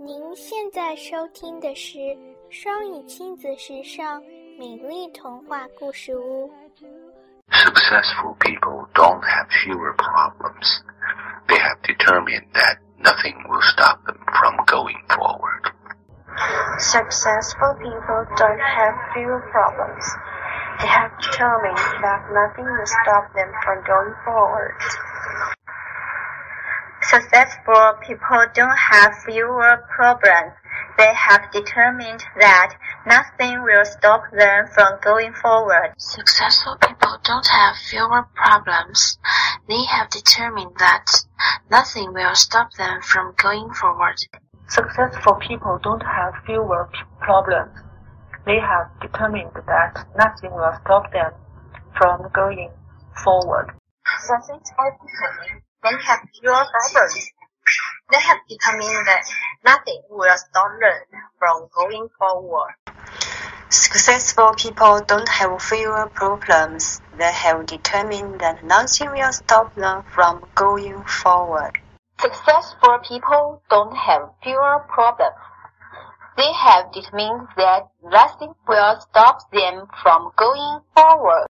您现在收听的是双语亲子时尚美丽童话故事屋。 Successful people don't have fewer problems. They have determined that nothing will stop them from going forward. Successful people don't have fewer problems. They have determined that nothing will stop them from going forward. Successful people don't have fewer problems. They have determined that nothing will stop them from going forward. Successful people don't have fewer problems. They have determined that nothing will stop them from going forward. Successful people don't have fewer p- problems. They have determined that nothing will stop them from going forward. Successful people don't have fewer problems. They have determined that nothing will stop them from going forward. Successful people don't have fewer problems. They have determined that nothing will stop them from going forward. Successful people don't have fewer problems. They have determined that nothing will stop them from going forward.